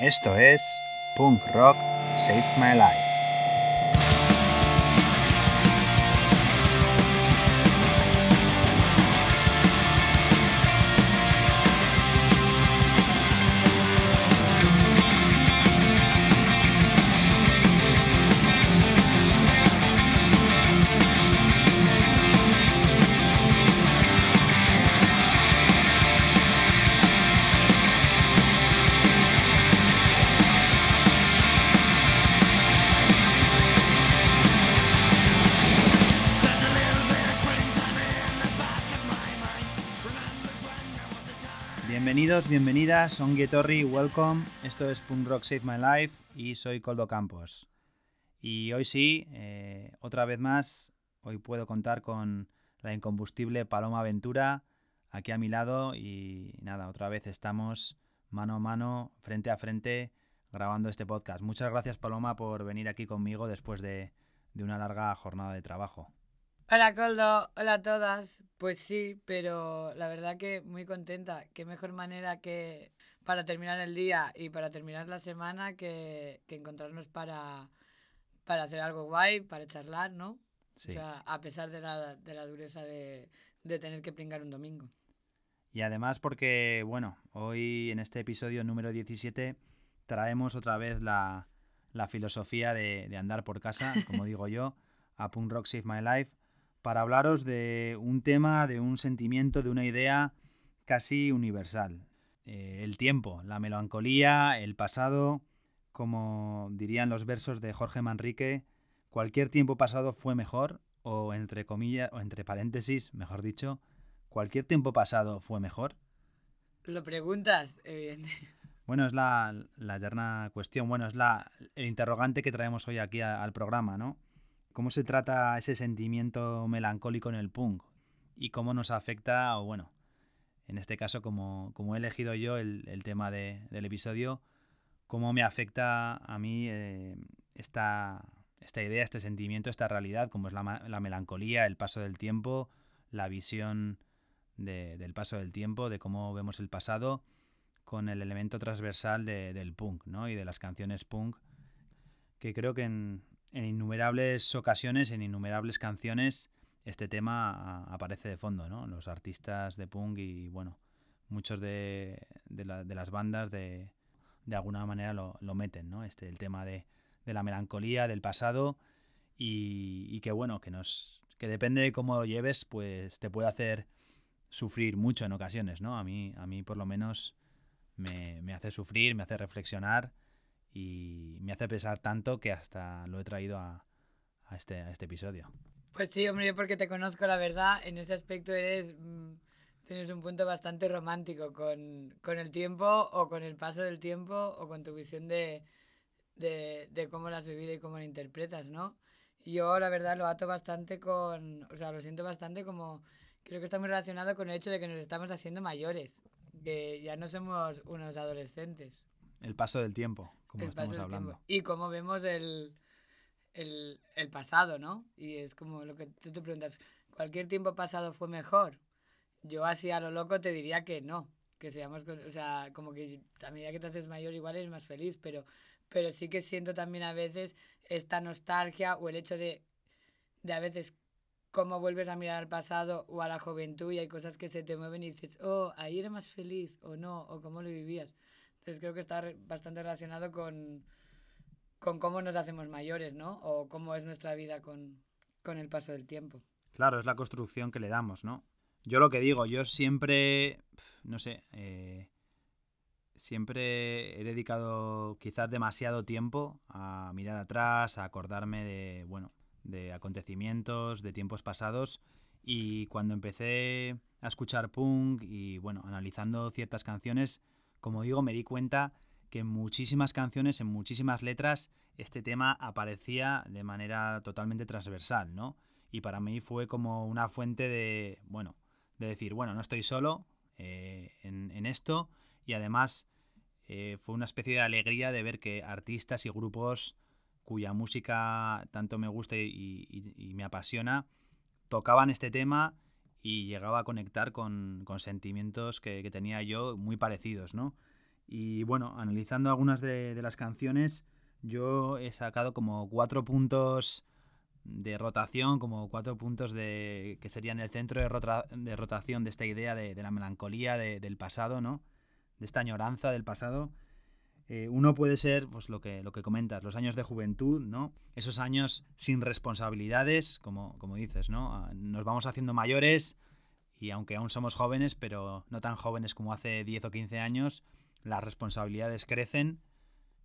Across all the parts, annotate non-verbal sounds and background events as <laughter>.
Esto es Punk Rock Saved My Life. Bienvenidos, bienvenidas, Onguietorri, welcome. Esto es Punk Rock Save My Life y soy Coldo Campos. Y hoy sí, eh, otra vez más, hoy puedo contar con la incombustible Paloma Ventura aquí a mi lado y nada, otra vez estamos mano a mano, frente a frente, grabando este podcast. Muchas gracias Paloma por venir aquí conmigo después de, de una larga jornada de trabajo. Hola Coldo, hola a todas. Pues sí, pero la verdad que muy contenta. Qué mejor manera que para terminar el día y para terminar la semana que, que encontrarnos para, para hacer algo guay, para charlar, ¿no? Sí. O sea, a pesar de la, de la dureza de, de tener que pringar un domingo. Y además porque, bueno, hoy en este episodio número 17 traemos otra vez la, la filosofía de, de andar por casa, como digo yo, a Punk Rock Save My Life, para hablaros de un tema, de un sentimiento, de una idea casi universal. Eh, el tiempo, la melancolía, el pasado, como dirían los versos de Jorge Manrique, cualquier tiempo pasado fue mejor, o entre comillas, o entre paréntesis, mejor dicho, cualquier tiempo pasado fue mejor. Lo preguntas, evidente. <laughs> Bueno, es la, la eterna cuestión, bueno, es la, el interrogante que traemos hoy aquí a- al programa, ¿no? ¿Cómo se trata ese sentimiento melancólico en el punk? Y cómo nos afecta, o bueno, en este caso, como, como he elegido yo el, el tema de- del episodio, cómo me afecta a mí eh, esta, esta idea, este sentimiento, esta realidad, como es la, la melancolía, el paso del tiempo, la visión de- del paso del tiempo, de cómo vemos el pasado con el elemento transversal de- del punk, ¿no? Y de las canciones punk, que creo que en, en innumerables ocasiones, en innumerables canciones, este tema aparece de fondo, ¿no? Los artistas de punk y, bueno, muchos de, de la- de las bandas de, de alguna manera lo, lo meten, ¿no? Este, el tema de, de la melancolía, del pasado y, y que, bueno, que nos que depende de cómo lo lleves, pues te puede hacer sufrir mucho en ocasiones, ¿no? A mí, a mí por lo menos me, me hace sufrir, me hace reflexionar y me hace pensar tanto que hasta lo he traído a, este, este episodio. Pues sí, hombre, yo porque te conozco, la verdad, en ese aspecto eres. mm, tienes un punto bastante romántico con, con el tiempo o con el paso del tiempo o con tu visión de, de, de cómo lo has vivido y cómo lo interpretas, ¿no? Yo, la verdad, lo ato bastante con. O sea, lo siento bastante como. Creo que está muy relacionado con el hecho de que nos estamos haciendo mayores, que ya no somos unos adolescentes. El paso del tiempo, como el estamos hablando. tiempo. Y cómo vemos el, el, el pasado, ¿no? Y es como lo que tú te preguntas, ¿cualquier tiempo pasado fue mejor? Yo así a lo loco te diría que no, que seamos, o sea, como que a medida que te haces mayor igual eres más feliz, pero, pero sí que siento también a veces esta nostalgia o el hecho de, de a veces cómo vuelves a mirar al pasado o a la juventud y hay cosas que se te mueven y dices, oh, ahí era más feliz o no, o cómo lo vivías. Entonces creo que está bastante relacionado con, con cómo nos hacemos mayores, ¿no? O cómo es nuestra vida con, con el paso del tiempo. Claro, es la construcción que le damos, ¿no? Yo lo que digo, yo siempre, no sé, eh, siempre he dedicado quizás demasiado tiempo a mirar atrás, a acordarme de, bueno, de acontecimientos, de tiempos pasados. Y cuando empecé a escuchar punk y, bueno, analizando ciertas canciones, como digo, me di cuenta que en muchísimas canciones, en muchísimas letras, este tema aparecía de manera totalmente transversal, ¿no? Y para mí fue como una fuente de, bueno, de decir, bueno, no estoy solo eh, en, esto y además eh, fue una especie de alegría de ver que artistas y grupos cuya música tanto me gusta y me apasiona tocaban este tema y llegaba a conectar con, con sentimientos que, tenía yo muy parecidos, ¿no? Y bueno, analizando algunas de, las canciones, yo he sacado como cuatro puntos de rotación, como cuatro puntos de que serían el centro de, de rotación de esta idea de, la melancolía del pasado, ¿no? De esta añoranza del pasado. Eh, uno puede ser, pues lo que, lo que comentas, los años de juventud, ¿no? Esos años sin responsabilidades, como, como dices, ¿no? Ah, nos vamos haciendo mayores y aunque aún somos jóvenes, pero no tan jóvenes como hace 10 o 15 años, las responsabilidades crecen,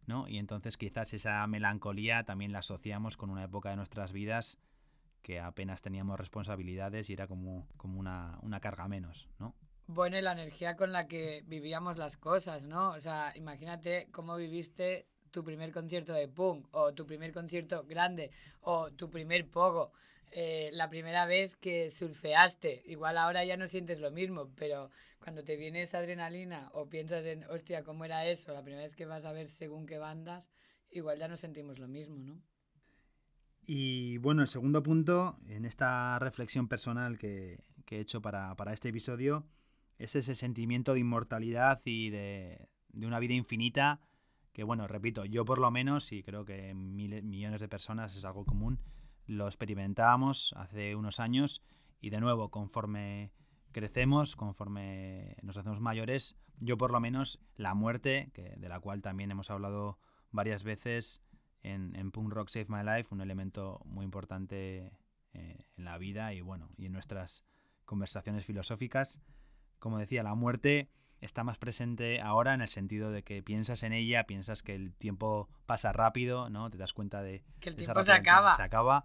¿no? Y entonces quizás esa melancolía también la asociamos con una época de nuestras vidas que apenas teníamos responsabilidades y era como, como una, una carga menos, ¿no? Bueno, la energía con la que vivíamos las cosas, ¿no? O sea, imagínate cómo viviste tu primer concierto de punk, o tu primer concierto grande, o tu primer pogo. Eh, la primera vez que surfeaste. Igual ahora ya no sientes lo mismo, pero cuando te viene esa adrenalina o piensas en, hostia, ¿cómo era eso? La primera vez que vas a ver según qué bandas, igual ya no sentimos lo mismo, ¿no? Y bueno, el segundo punto, en esta reflexión personal que, he hecho para, este episodio, es ese sentimiento de inmortalidad y de, de una vida infinita que, bueno, repito, yo por lo menos, y creo que miles, millones de personas es algo común, lo experimentábamos hace unos años y de nuevo, conforme crecemos, conforme nos hacemos mayores, yo por lo menos la muerte, que, de la cual también hemos hablado varias veces en, en Punk Rock Save My Life, un elemento muy importante eh, en la vida y bueno, y en nuestras conversaciones filosóficas. Como decía, la muerte está más presente ahora en el sentido de que piensas en ella, piensas que el tiempo pasa rápido, ¿no? Te das cuenta de que el tiempo se acaba. Se acaba,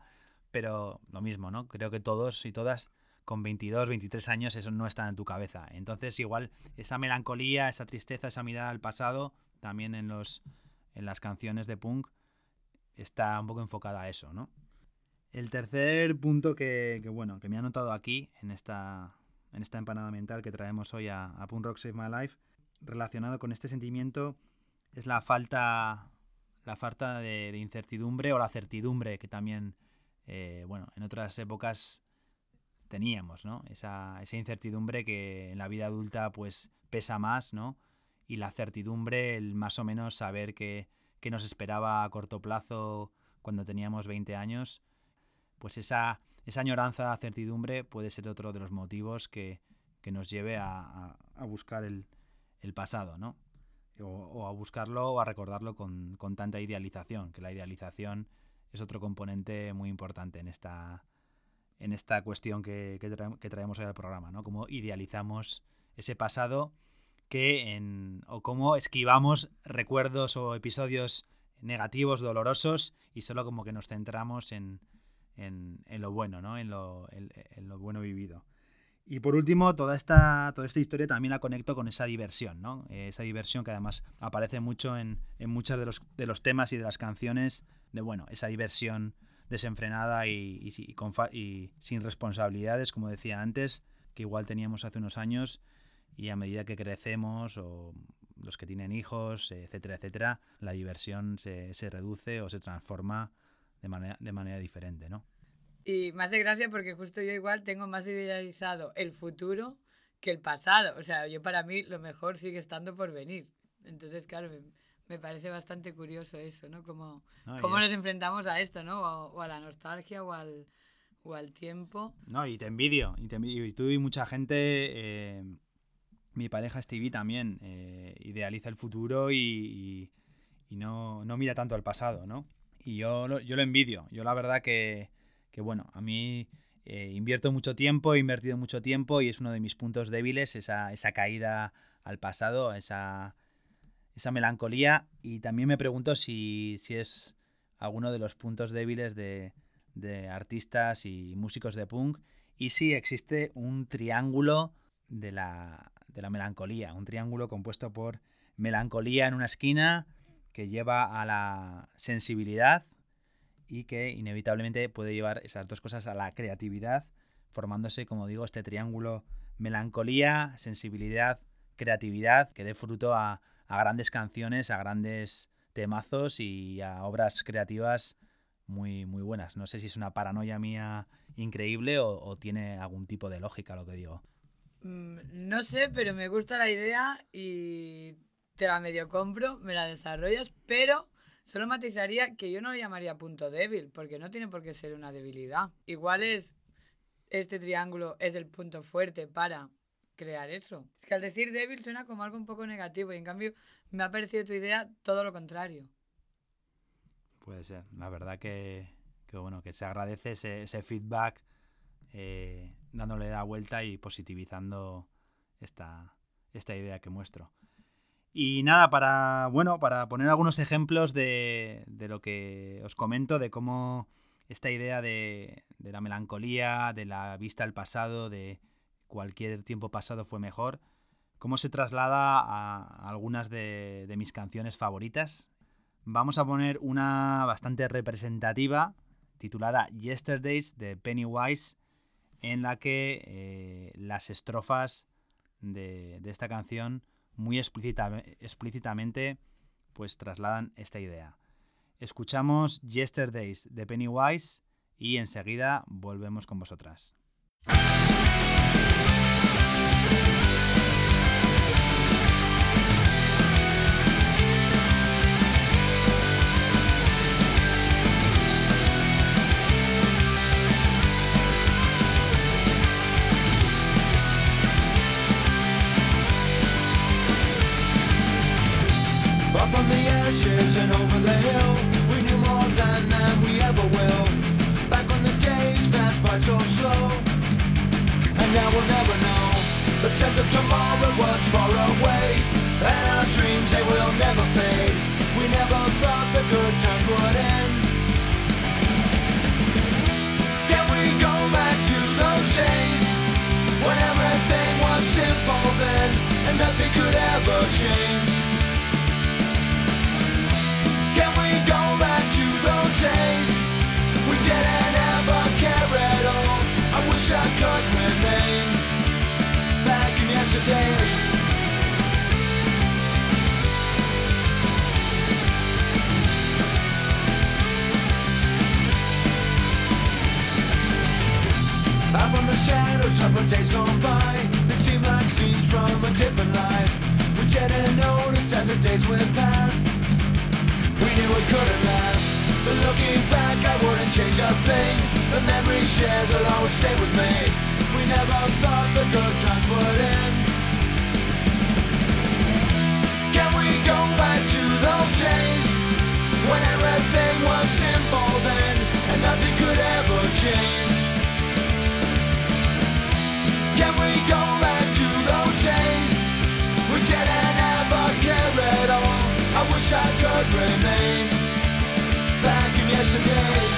pero lo mismo, ¿no? Creo que todos y todas con 22, 23 años eso no está en tu cabeza. Entonces, igual esa melancolía, esa tristeza, esa mirada al pasado, también en los en las canciones de punk está un poco enfocada a eso, ¿no? El tercer punto que, que bueno, que me ha notado aquí en esta en esta empanada mental que traemos hoy a, a Rock Save My Life, relacionado con este sentimiento, es la falta, la falta de, incertidumbre o la certidumbre que también, eh, bueno, en otras épocas teníamos, ¿no? Esa, esa, incertidumbre que en la vida adulta pues pesa más, ¿no? Y la certidumbre, el más o menos saber que, que nos esperaba a corto plazo cuando teníamos 20 años, pues esa, esa añoranza, certidumbre puede ser otro de los motivos que, nos lleve a, buscar el, pasado, ¿no? O, a buscarlo o a recordarlo con, tanta idealización, que la idealización es otro componente muy importante en esta, en esta cuestión que, traemos hoy al programa, ¿no? Cómo idealizamos ese pasado que en, o cómo esquivamos recuerdos o episodios negativos, dolorosos, y solo como que nos centramos en, en, lo bueno, ¿no? En lo, en, lo, bueno vivido. Y por último, toda esta, toda esta historia también la conecto con esa diversión, ¿no? Esa diversión que además aparece mucho en, en muchos de los, de los temas y de las canciones, de bueno, esa diversión desenfrenada y, y, sin responsabilidades, como decía antes, que igual teníamos hace unos años y a medida que crecemos o los que tienen hijos, etcétera, etcétera, la diversión se reduce o se transforma de manera, de manera diferente, ¿no? Y más de gracia porque justo yo igual tengo más idealizado el futuro que el pasado. O sea, yo para mí lo mejor sigue estando por venir. Entonces, claro, me, parece bastante curioso eso, ¿no? Como, cómo nos enfrentamos a esto, ¿no? O, a la nostalgia o al, o al tiempo. No, y te envidio. Y, te envidio. y tú y mucha gente... Eh, mi pareja Stevie también eh, idealiza el futuro y, y, no, no, mira tanto al pasado, ¿no? Y yo lo, yo lo envidio. Yo la verdad que, que bueno, a mí eh, invierto mucho tiempo, he invertido mucho tiempo y es uno de mis puntos débiles, esa, esa caída al pasado, esa, esa melancolía. Y también me pregunto si, si es alguno de los puntos débiles de, de artistas y músicos de punk y si existe un triángulo de la, de la melancolía, un triángulo compuesto por melancolía en una esquina, que lleva a la sensibilidad y que inevitablemente puede llevar esas dos cosas a la creatividad, formándose, como digo, este triángulo melancolía, sensibilidad, creatividad, que dé fruto a, grandes canciones, a grandes temazos y a obras creativas muy, muy buenas. No sé si es una paranoia mía increíble o, o tiene algún tipo de lógica lo que digo. Mm, no sé, pero me gusta la idea y te la medio compro, me la desarrollas, pero solo matizaría que yo no lo llamaría punto débil, porque no tiene por qué ser una debilidad. Igual es este triángulo es el punto fuerte para crear eso. Es que al decir débil suena como algo un poco negativo y en cambio me ha parecido tu idea todo lo contrario. Puede ser. La verdad que, bueno, que se agradece ese, feedback eh, dándole la vuelta y positivizando esta, esta idea que muestro. Y nada, para, bueno, para poner algunos ejemplos de, de lo que os comento, de cómo esta idea de, de, la melancolía, de la vista al pasado, de cualquier tiempo pasado fue mejor, cómo se traslada a algunas de, de mis canciones favoritas. Vamos a poner una bastante representativa titulada Yesterdays de Pennywise, en la que eh, las estrofas de, de, esta canción muy explícitamente pues trasladan esta idea. Escuchamos Yesterdays de Pennywise y enseguida volvemos con vosotras. Was far away. And our dreams, they will never fade. We never thought the good times would end. Can we go back to those days? When everything was simple then. And nothing could ever change. Shadows of days gone by. They seem like scenes from a different life. We didn't notice as the days went past. We knew it couldn't last. But looking back I wouldn't change a thing. The memories shared will always stay with me. We never thought the good times would end wish I could remain back in yesterday.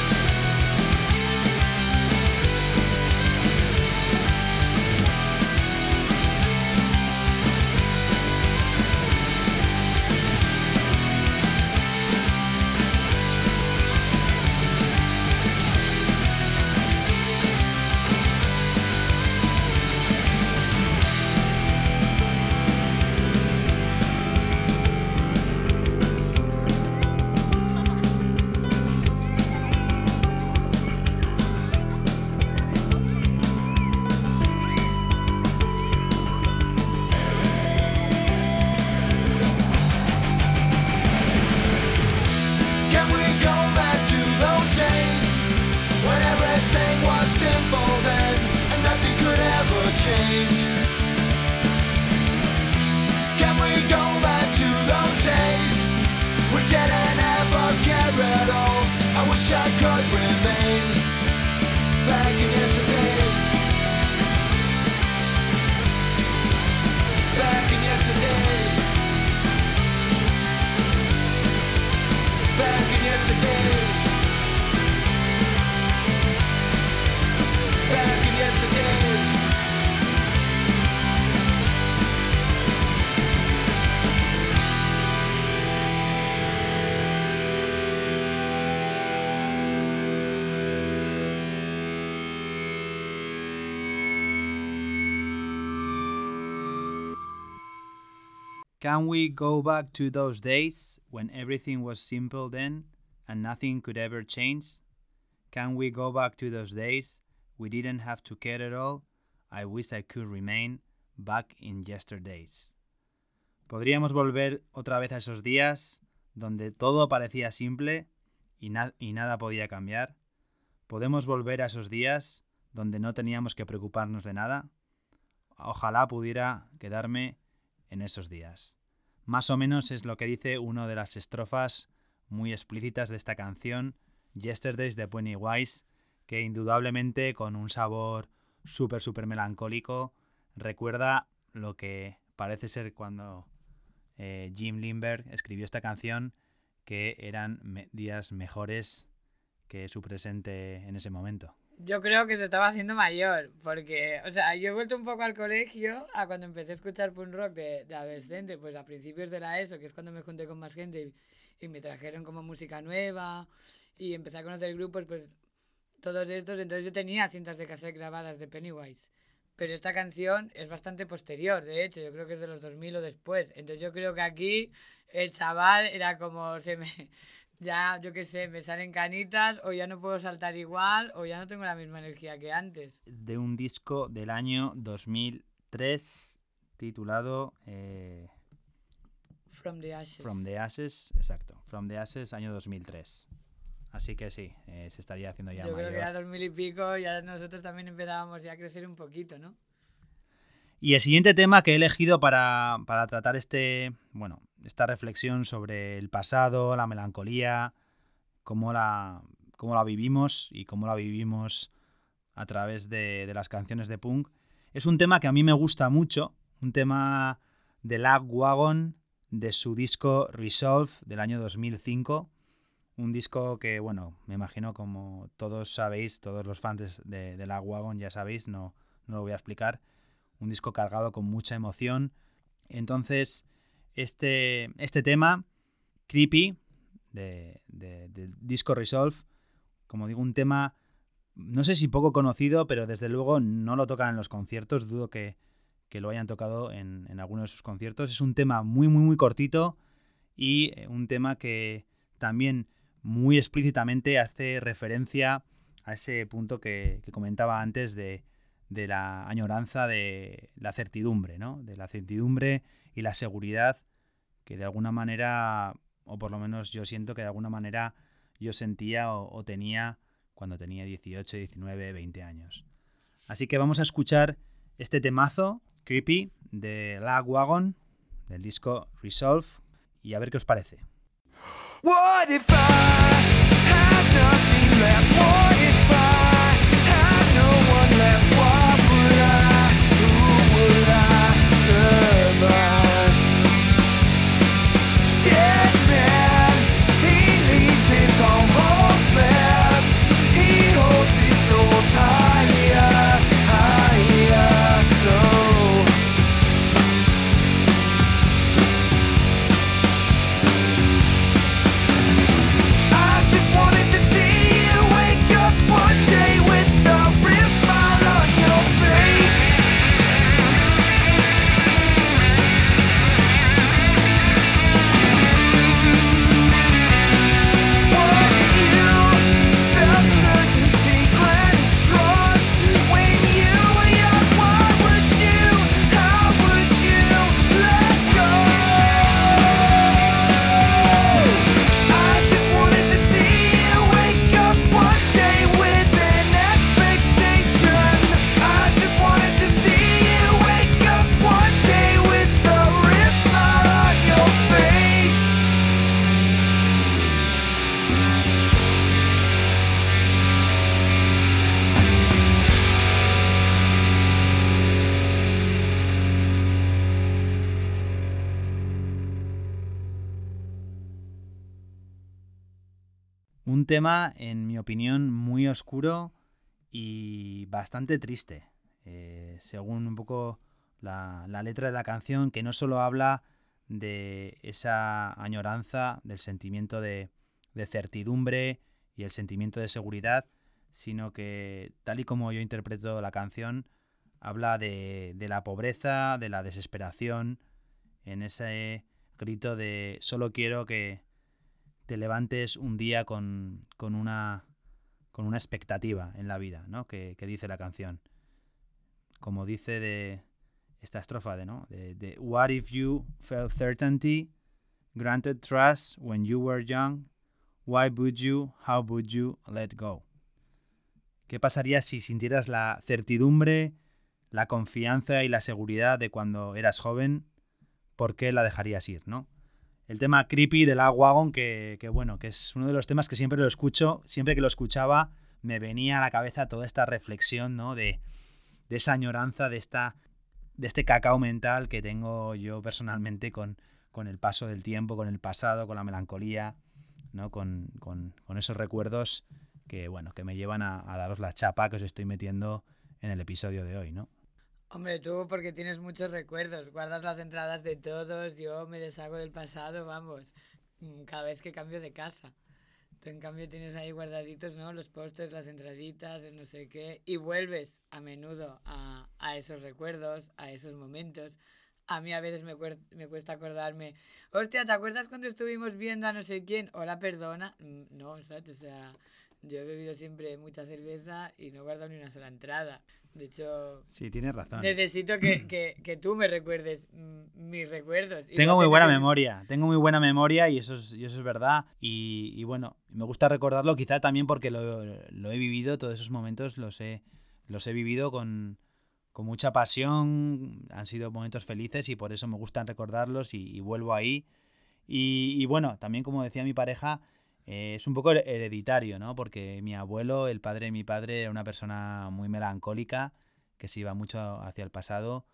Can we go back to those days when everything was simple then and nothing could ever change? Can we go back to those days we didn't have to care at all? I wish I could remain back in yesterdays. Podríamos volver otra vez a esos días donde todo parecía simple y, y nada podía cambiar. Podemos volver a esos días donde no teníamos que preocuparnos de nada. Ojalá pudiera quedarme en esos días. Más o menos es lo que dice una de las estrofas muy explícitas de esta canción, Yesterdays de Pennywise, que indudablemente con un sabor súper, súper melancólico recuerda lo que parece ser cuando eh, Jim Lindbergh escribió esta canción, que eran días mejores que su presente en ese momento. Yo creo que se estaba haciendo mayor, porque, o sea, yo he vuelto un poco al colegio a cuando empecé a escuchar punk rock de, de adolescente, pues a principios de la ESO, que es cuando me junté con más gente y, me trajeron como música nueva y empecé a conocer grupos, pues todos estos, entonces yo tenía cintas de cassette grabadas de Pennywise. Pero esta canción es bastante posterior, de hecho, yo creo que es de los 2000 o después. Entonces yo creo que aquí el chaval era como, se me, ya, yo qué sé, me salen canitas, o ya no puedo saltar igual, o ya no tengo la misma energía que antes. De un disco del año 2003 titulado... Eh, From the Ashes. From the Ashes, exacto. From the Ashes, año 2003. Así que sí, eh, se estaría haciendo ya Yo mayor. creo que ya 2000 y pico, ya nosotros también empezábamos ya a crecer un poquito, ¿no? Y el siguiente tema que he elegido para, para tratar este, bueno, esta reflexión sobre el pasado, la melancolía, cómo la, cómo la vivimos y cómo la vivimos a través de, de, las canciones de punk. Es un tema que a mí me gusta mucho, un tema de Lag Wagon de su disco Resolve del año 2005. Un disco que, bueno, me imagino como todos sabéis, todos los fans de, de Lag Wagon ya sabéis, no, no lo voy a explicar. Un disco cargado con mucha emoción. Entonces, este, este tema, Creepy, de, disco Resolve, como digo, un tema, no sé si poco conocido, pero desde luego no lo tocan en los conciertos, dudo que, que lo hayan tocado en, en, alguno de sus conciertos. Es un tema muy, muy, muy cortito y eh, un tema que también muy explícitamente hace referencia a ese punto que, que comentaba antes de, de la añoranza de la certidumbre, ¿no? De la certidumbre y la seguridad que de alguna manera, o por lo menos yo siento que de alguna manera yo sentía o, tenía cuando tenía 18, 19, 20 años. Así que vamos a escuchar este temazo, Creepy, de Lag Wagon, del disco Resolve, y a ver qué os parece. What if I had nothing left? Tema, en mi opinión, muy oscuro y bastante triste. Eh, según un poco la, letra de la canción, que no solo habla de esa añoranza, del sentimiento de, de certidumbre y el sentimiento de seguridad, sino que, tal y como yo interpreto la canción, habla de, de la pobreza, de la desesperación, en ese grito de solo quiero que te levantes un día con, con, una, con una expectativa en la vida, ¿no? Que, dice la canción. Como dice de esta estrofa de, ¿no? De, de, What if you felt certainty, granted trust when you were young? Why would you, how would you let go? ¿Qué pasaría si sintieras la certidumbre, la confianza y la seguridad de cuando eras joven? ¿Por qué la dejarías ir, no? El tema creepy del Wagon, que, que bueno, que es uno de los temas que siempre lo escucho, siempre que lo escuchaba me venía a la cabeza toda esta reflexión, ¿no? De, de esa añoranza, de, esta, de este cacao mental que tengo yo personalmente con, con el paso del tiempo, con el pasado, con la melancolía, ¿no? Con, con, con esos recuerdos que, bueno, que me llevan a, a, daros la chapa que os estoy metiendo en el episodio de hoy, ¿no? Hombre, tú porque tienes muchos recuerdos, guardas las entradas de todos, yo me deshago del pasado, vamos, cada vez que cambio de casa. Tú en cambio tienes ahí guardaditos, ¿no? Los postes, las entraditas, el no sé qué. Y vuelves a menudo a, a esos recuerdos, a esos momentos. A mí a veces me, me cuesta acordarme. Hostia, ¿te acuerdas cuando estuvimos viendo a no sé quién? Hola, perdona. No, o sea, yo he bebido siempre mucha cerveza y no he guardado ni una sola entrada. De hecho, sí, tienes razón. Necesito que, que, que tú me recuerdes mis recuerdos. tengo muy buena memoria, tengo muy buena memoria y eso es, y eso es verdad. Y, y, bueno, me gusta recordarlo quizá también porque lo, lo, he vivido, todos esos momentos los he, los he vivido con, con mucha pasión, han sido momentos felices y por eso me gustan recordarlos y, vuelvo ahí. Y, bueno, también como decía mi pareja, eh, es un poco hereditario, ¿no? Porque mi abuelo, el padre de mi padre, era una persona muy melancólica, que se iba mucho hacia el pasado.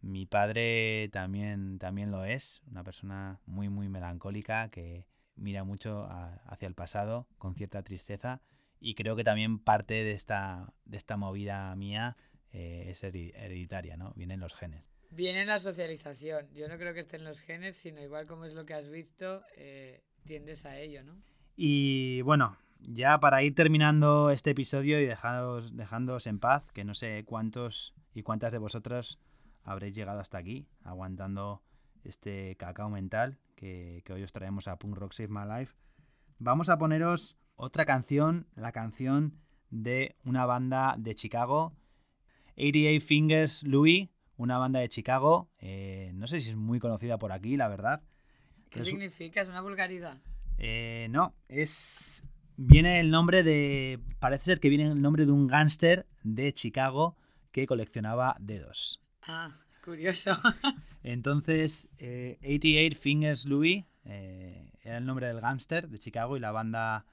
Mi padre también, también lo es, una persona muy, muy melancólica, que mira mucho hacia el pasado con cierta tristeza. Y creo que también parte de esta, de esta movida mía eh, es hereditaria, ¿no? Vienen los genes. Viene la socialización. Yo no creo que estén los genes, sino igual como es lo que has visto, eh, tiendes a ello, ¿no? Y bueno, ya para ir terminando este episodio y dejaros, dejándoos en paz, que no sé cuántos y cuántas de vosotros habréis llegado hasta aquí, aguantando este cacao mental que, que hoy os traemos a Punk Rock Save My Life, vamos a poneros otra canción, la canción de una banda de Chicago, 88 Fingers Louis, una banda de Chicago, eh, no sé si es muy conocida por aquí, la verdad. ¿Qué significa? ¿Es una vulgaridad? Eh, no, es. Viene el nombre de. Parece ser que viene el nombre de un gángster de Chicago que coleccionaba dedos. Ah, curioso. <laughs> Entonces, eh, 88 Fingers Louis eh, era el nombre del gángster de Chicago y la banda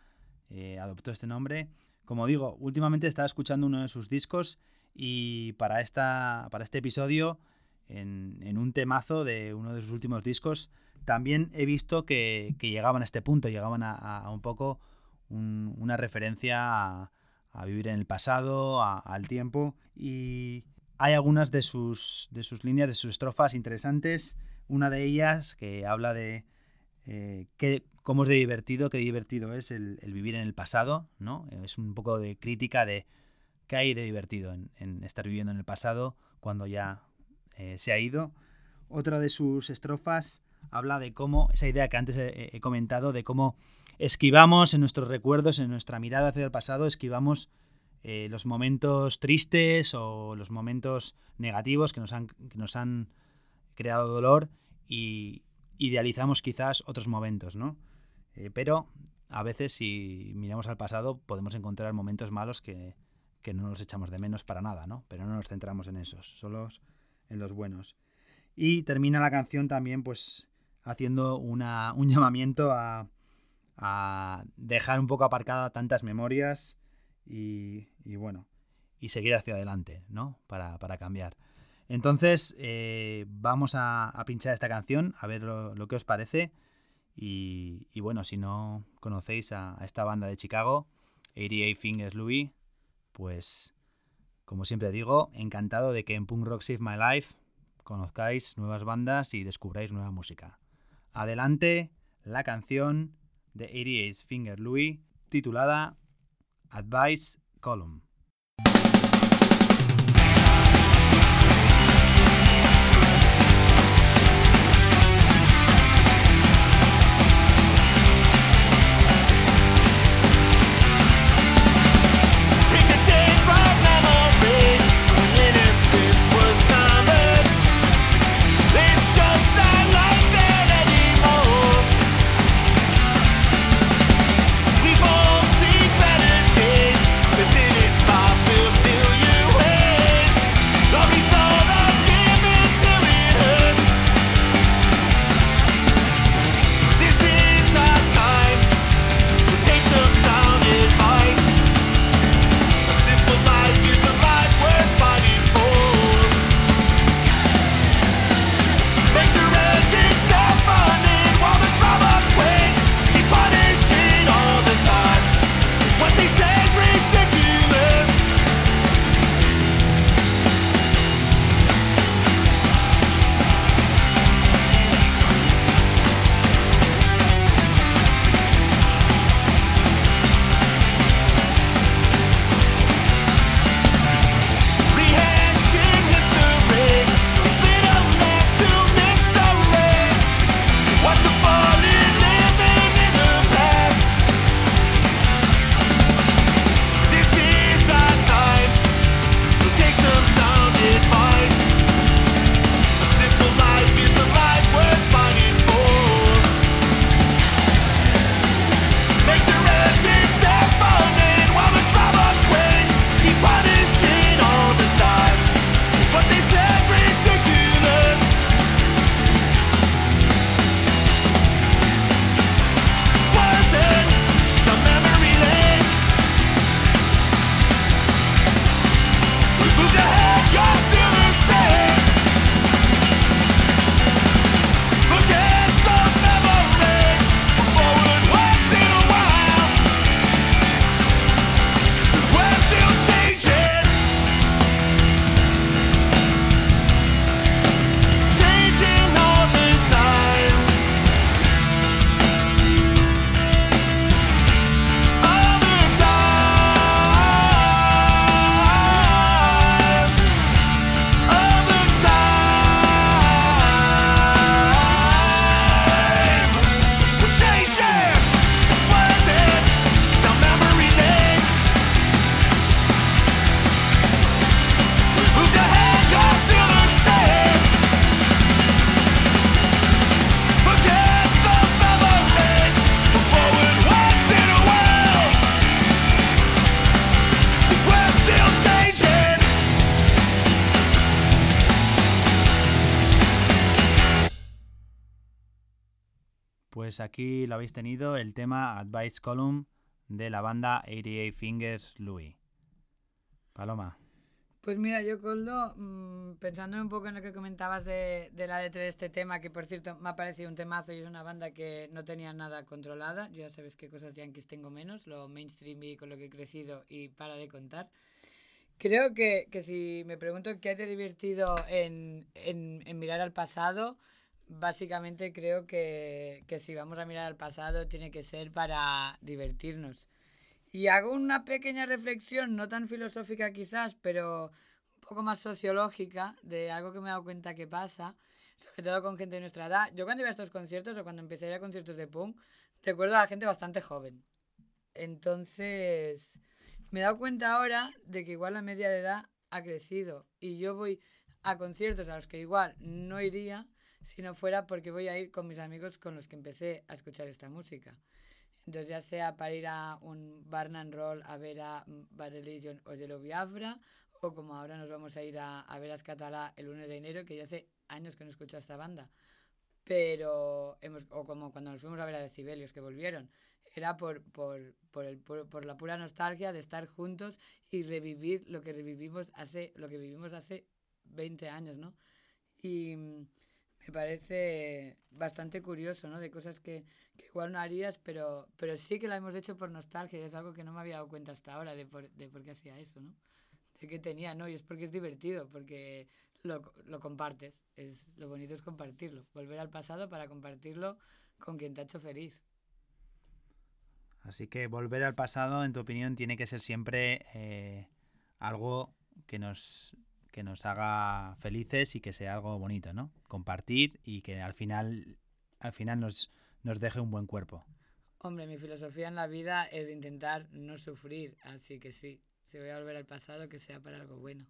adoptó este nombre. Como digo, últimamente estaba escuchando uno de sus discos y para, esta, para este episodio, en, en un temazo de uno de sus últimos discos, también he visto que, que llegaban a este punto, llegaban a, a un poco un, una referencia a, a, vivir en el pasado, al tiempo, y hay algunas de sus, de sus líneas, de sus estrofas interesantes. Una de ellas que habla de eh, que, cómo es de divertido, qué divertido es el, el, vivir en el pasado, ¿no? Es un poco de crítica de qué hay de divertido en, estar viviendo en el pasado cuando ya eh, se ha ido. Otra de sus estrofas habla de cómo, esa idea que antes he, he, comentado, de cómo esquivamos en nuestros recuerdos, en nuestra mirada hacia el pasado, esquivamos eh, los momentos tristes o los momentos negativos que nos han, que nos han creado dolor y idealizamos quizás otros momentos, ¿no? Eh, pero a veces si miramos al pasado podemos encontrar momentos malos que, que no nos echamos de menos para nada, ¿no? Pero no nos centramos en esos, solo en los buenos. Y termina la canción también, pues, haciendo una, un llamamiento a, a, dejar un poco aparcada tantas memorias y, y, bueno, y seguir hacia adelante, ¿no? Para, para cambiar. Entonces, eh, vamos a, pinchar esta canción, a ver lo, lo que os parece. Y, y, bueno, si no conocéis a, a esta banda de Chicago, 88 Fingers Louis, pues como siempre digo, encantado de que en Punk Rock Save My Life conozcáis nuevas bandas y descubráis nueva música. Adelante la canción de 88 Finger Louis titulada Advice Column. Pues aquí lo habéis tenido, el tema Advice Column de la banda 88 Fingers Louis. Paloma. Pues mira, yo, Coldo, mm, pensando un poco en lo que comentabas de, de, la letra de este tema, que por cierto me ha parecido un temazo y es una banda que no tenía nada controlada. Yo ya sabes qué cosas yankees tengo menos, lo mainstream y con lo que he crecido y para de contar. Creo que, que si me pregunto qué te divertido en, en, en, mirar al pasado, básicamente creo que, que si vamos a mirar al pasado tiene que ser para divertirnos y hago una pequeña reflexión, no tan filosófica quizás, pero un poco más sociológica, de algo que me he dado cuenta que pasa, sobre todo con gente de nuestra edad. Yo cuando iba a estos conciertos o cuando empecé a a conciertos de punk, recuerdo a la gente bastante joven. Entonces, me he dado cuenta ahora de que igual la media de edad ha crecido y yo voy a conciertos a los que igual no iría si no fuera porque voy a ir con mis amigos con los que empecé a escuchar esta música. Entonces, ya sea para ir a un Barn and Roll a ver a Bad Religion o Yellow Biafra, o como ahora nos vamos a ir a, a ver a Escatalá el 1 de enero, que ya hace años que no escucho a esta banda. Pero, hemos, o como cuando nos fuimos a ver a Decibelios, que volvieron. Era por, por, por, el, por, por la pura nostalgia de estar juntos y revivir lo que revivimos hace, lo que vivimos hace 20 años, ¿no? Y me parece bastante curioso, ¿no? De cosas que, que, igual no harías, pero, pero sí que la hemos hecho por nostalgia y es algo que no me había dado cuenta hasta ahora de por, de por qué hacía eso, ¿no? De qué tenía, ¿no? Y es porque es divertido, porque lo, lo compartes. Es, lo bonito es compartirlo, volver al pasado para compartirlo con quien te ha hecho feliz. Así que volver al pasado, en tu opinión, tiene que ser siempre eh, algo que nos que nos haga felices y que sea algo bonito, ¿no? Compartir y que al final, al final nos, nos deje un buen cuerpo. Hombre, mi filosofía en la vida es intentar no sufrir, así que sí, si voy a volver al pasado, que sea para algo bueno.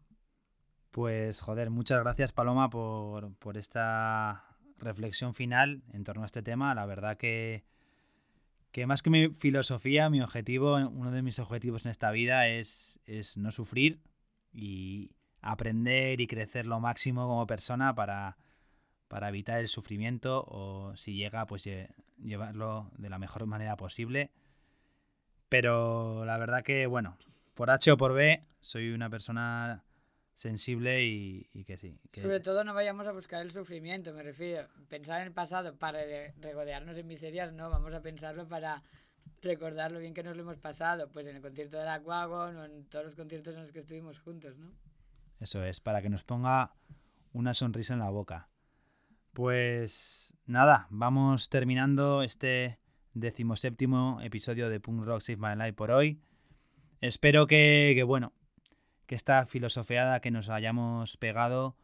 Pues joder, muchas gracias Paloma por, por esta reflexión final en torno a este tema. La verdad que, que más que mi filosofía, mi objetivo, uno de mis objetivos en esta vida es, es no sufrir y, aprender y crecer lo máximo como persona para, para evitar el sufrimiento o si llega pues llevarlo de la mejor manera posible. Pero la verdad que bueno, por H o por B soy una persona sensible y, que sí. Sobre todo no vayamos a buscar el sufrimiento, me refiero. Pensar en el pasado para regodearnos en miserias, no, vamos a pensarlo para recordar lo bien que nos lo hemos pasado, pues en el concierto de la Aquagon o en todos los conciertos en los que estuvimos juntos, ¿no? Eso es, para que nos ponga una sonrisa en la boca. Pues nada, vamos terminando este decimoséptimo episodio de Punk Rock Save My Life por hoy. Espero que, que bueno, que esta filosofiada que nos hayamos pegado,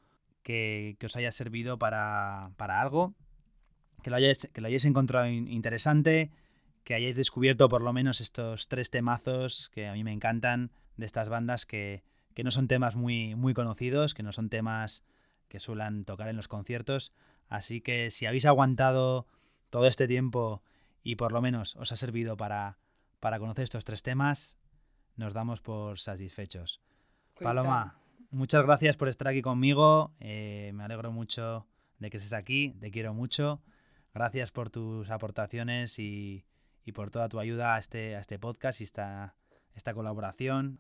que, que os haya servido para, para algo, que lo, hayáis, que lo hayáis encontrado interesante, que hayáis descubierto por lo menos estos tres temazos que a mí me encantan de estas bandas que, que no son temas muy, muy conocidos, que no son temas que suelen tocar en los conciertos. Así que si habéis aguantado todo este tiempo y por lo menos os ha servido para, para conocer estos tres temas, nos damos por satisfechos. Paloma, muchas gracias por estar aquí conmigo. Eh, me alegro mucho de que estés aquí, te quiero mucho. Gracias por tus aportaciones y, y por toda tu ayuda a este, a este podcast y esta, esta colaboración.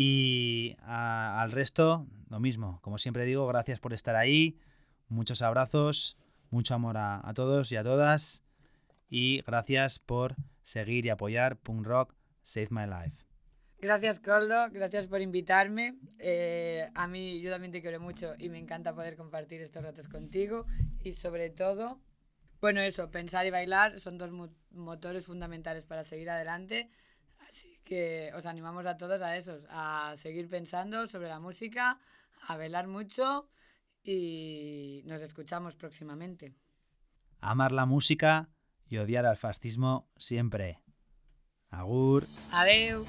Y al resto, lo mismo. Como siempre digo, gracias por estar ahí. Muchos abrazos, mucho amor a, a todos y a todas. Y gracias por seguir y apoyar Punk Rock Save My Life. Gracias, Coldo. Gracias por invitarme. Eh, a mí, yo también te quiero mucho y me encanta poder compartir estos ratos contigo. Y sobre todo, bueno, eso, pensar y bailar son dos motores fundamentales para seguir adelante. Así que os animamos a todos a esos, a seguir pensando sobre la música, a velar mucho y nos escuchamos próximamente. Amar la música y odiar al fascismo siempre. Agur. Adeu.